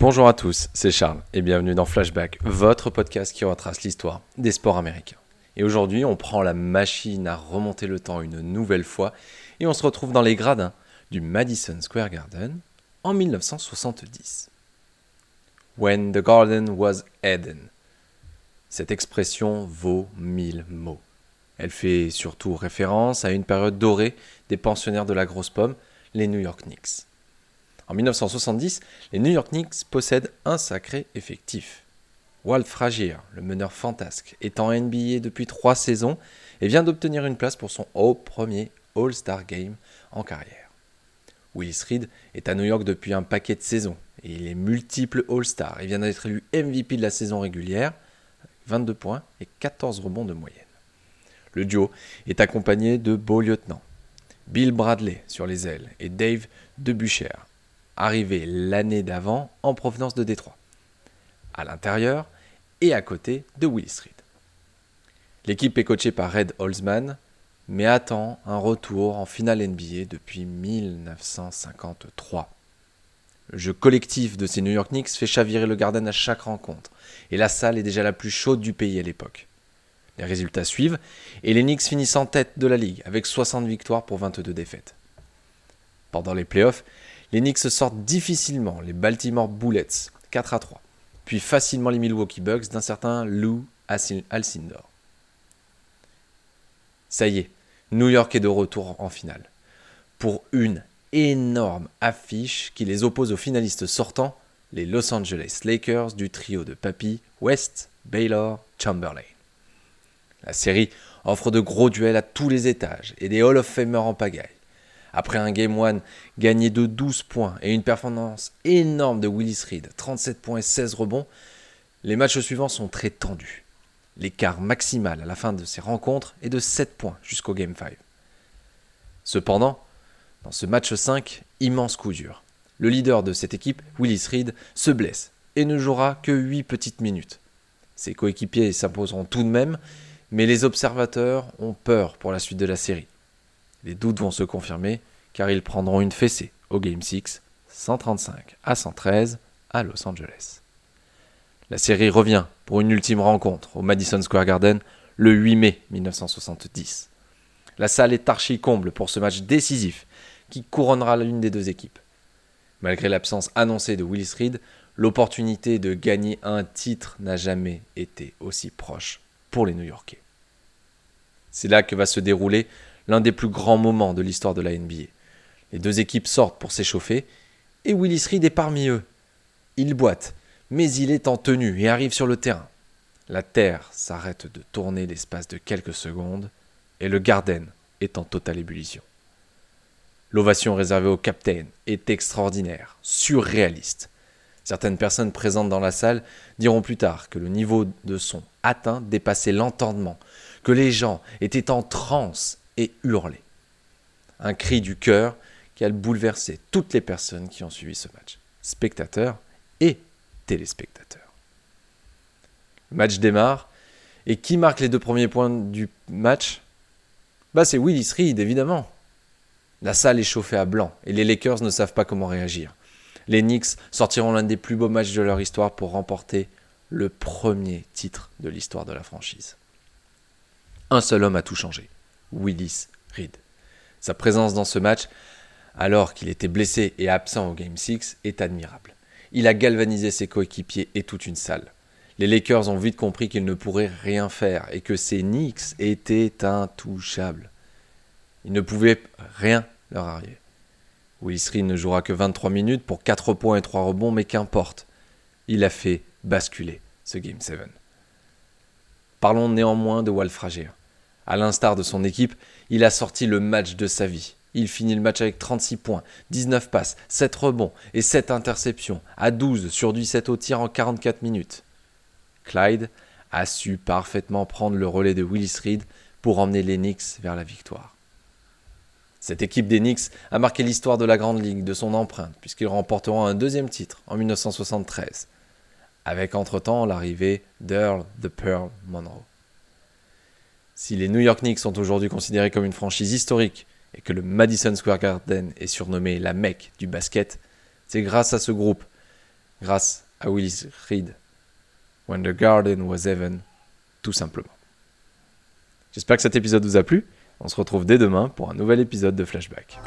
Bonjour à tous, c'est Charles et bienvenue dans Flashback, votre podcast qui retrace l'histoire des sports américains. Et aujourd'hui, on prend la machine à remonter le temps une nouvelle fois et on se retrouve dans les gradins du Madison Square Garden en 1970. When the garden was Eden. Cette expression vaut mille mots. Elle fait surtout référence à une période dorée des pensionnaires de la grosse pomme, les New York Knicks. En 1970, les New York Knicks possèdent un sacré effectif. Walt Frazier, le meneur fantasque, est en NBA depuis trois saisons et vient d'obtenir une place pour son haut premier All-Star Game en carrière. Willis Reed est à New York depuis un paquet de saisons et il est multiple All-Star et vient d'être élu MVP de la saison régulière, 22 points et 14 rebonds de moyenne. Le duo est accompagné de beaux lieutenants. Bill Bradley sur les ailes et Dave Debucher arrivé l'année d'avant en provenance de Détroit, à l'intérieur et à côté de Willis Reed. L'équipe est coachée par Red Holzman, mais attend un retour en finale NBA depuis 1953. Le jeu collectif de ces New York Knicks fait chavirer le Garden à chaque rencontre, et la salle est déjà la plus chaude du pays à l'époque. Les résultats suivent, et les Knicks finissent en tête de la ligue avec 60 victoires pour 22 défaites. Pendant les playoffs, les Knicks sortent difficilement les Baltimore Bullets 4 à 3, puis facilement les Milwaukee Bucks d'un certain Lou Alcindor. Ça y est, New York est de retour en finale. Pour une énorme affiche qui les oppose aux finalistes sortants, les Los Angeles Lakers du trio de Papy, West, Baylor, Chamberlain. La série offre de gros duels à tous les étages et des Hall of Famers en pagaille. Après un Game 1 gagné de 12 points et une performance énorme de Willis Reed, 37 points et 16 rebonds, les matchs suivants sont très tendus. L'écart maximal à la fin de ces rencontres est de 7 points jusqu'au Game 5. Cependant, dans ce match 5, immense coup dur. Le leader de cette équipe, Willis Reed, se blesse et ne jouera que 8 petites minutes. Ses coéquipiers s'imposeront tout de même, mais les observateurs ont peur pour la suite de la série. Les doutes vont se confirmer car ils prendront une fessée au Game 6, 135 à 113 à Los Angeles. La série revient pour une ultime rencontre au Madison Square Garden le 8 mai 1970. La salle est archi comble pour ce match décisif qui couronnera l'une des deux équipes. Malgré l'absence annoncée de Willis Reed, l'opportunité de gagner un titre n'a jamais été aussi proche pour les New-Yorkais. C'est là que va se dérouler l'un des plus grands moments de l'histoire de la NBA. Les deux équipes sortent pour s'échauffer, et Willis Reed est parmi eux. Il boite, mais il est en tenue et arrive sur le terrain. La Terre s'arrête de tourner l'espace de quelques secondes, et le Garden est en totale ébullition. L'ovation réservée au capitaine est extraordinaire, surréaliste. Certaines personnes présentes dans la salle diront plus tard que le niveau de son atteint dépassait l'entendement, que les gens étaient en transe et hurler. Un cri du cœur qui a bouleversé toutes les personnes qui ont suivi ce match, spectateurs et téléspectateurs. Le match démarre, et qui marque les deux premiers points du match? Bah c'est Willis Reed, évidemment. La salle est chauffée à blanc, et les Lakers ne savent pas comment réagir. Les Knicks sortiront l'un des plus beaux matchs de leur histoire pour remporter le premier titre de l'histoire de la franchise. Un seul homme a tout changé. Willis Reed. Sa présence dans ce match, alors qu'il était blessé et absent au Game 6, est admirable. Il a galvanisé ses coéquipiers et toute une salle. Les Lakers ont vite compris qu'ils ne pourraient rien faire et que ces Knicks étaient intouchables. Ils ne pouvaient rien leur arriver. Willis Reed ne jouera que 23 minutes pour 4 points et 3 rebonds, mais qu'importe. Il a fait basculer ce Game 7. Parlons néanmoins de Walt Frazier. À l'instar de son équipe, il a sorti le match de sa vie. Il finit le match avec 36 points, 19 passes, 7 rebonds et 7 interceptions, à 12 sur du 7 au tir en 44 minutes. Clyde a su parfaitement prendre le relais de Willis Reed pour emmener les Knicks vers la victoire. Cette équipe des Knicks a marqué l'histoire de la Grande Ligue de son empreinte, puisqu'ils remporteront un deuxième titre en 1973, avec entre-temps l'arrivée d'Earl the Pearl Monroe. Si les New York Knicks sont aujourd'hui considérés comme une franchise historique et que le Madison Square Garden est surnommé la Mecque du basket, c'est grâce à ce groupe grâce à Willis Reed. When the garden was heaven, tout simplement. J'espère que cet épisode vous a plu. On se retrouve dès demain pour un nouvel épisode de Flashback.